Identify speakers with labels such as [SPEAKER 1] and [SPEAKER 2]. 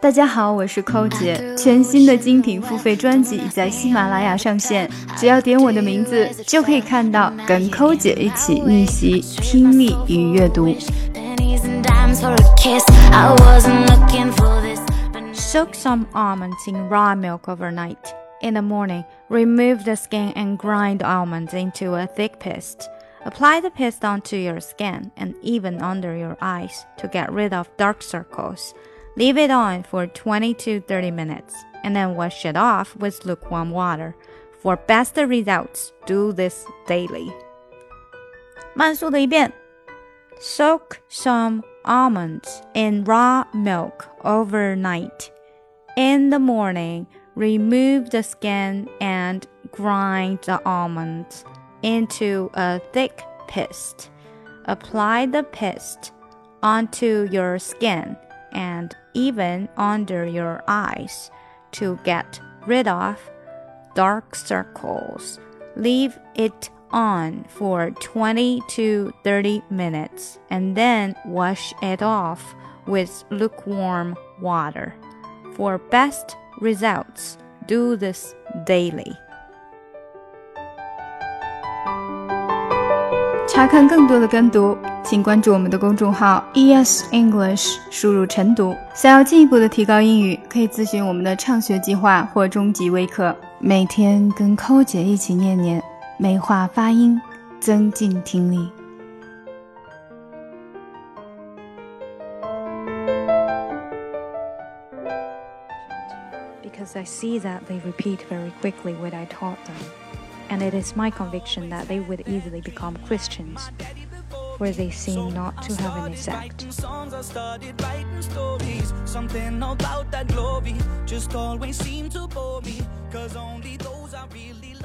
[SPEAKER 1] 大家好，我是寇姐。全新的精品付费专辑已在喜马拉雅上线，只要点我的名字，就可以看到跟寇姐一起逆袭听力与阅读。Soak some almonds in raw milk overnight. In the morning, remove the skin and grind almonds into a thick paste. Apply the paste onto your skin and even under your eyes to get rid of dark circles. Leave it on for 20 to 30 minutes and then wash it off with lukewarm water. For best results, do this daily. 慢速的一遍. Soak some almonds in raw milk overnight. In the morning, remove the skin and grind the almonds into a thick paste. Apply the paste onto your skin and even under your eyes to get rid of dark circles. Leave it on for 20 to 30 minutes and then wash it off with lukewarm water. For best results, do this daily. 查看更多的跟读，请关注我们的公众号 ES English，输入晨读。想要进一步的提高英语，可以咨询我们的畅学计划或中级微课。每天跟扣姐一起念念，美化发音，增进听力。Because I see that they repeat very quickly what I taught them. And it is my conviction that they would easily become Christians, where they seem not to have any sect. Something about that glory just always seemed to bore me, cause only those I really.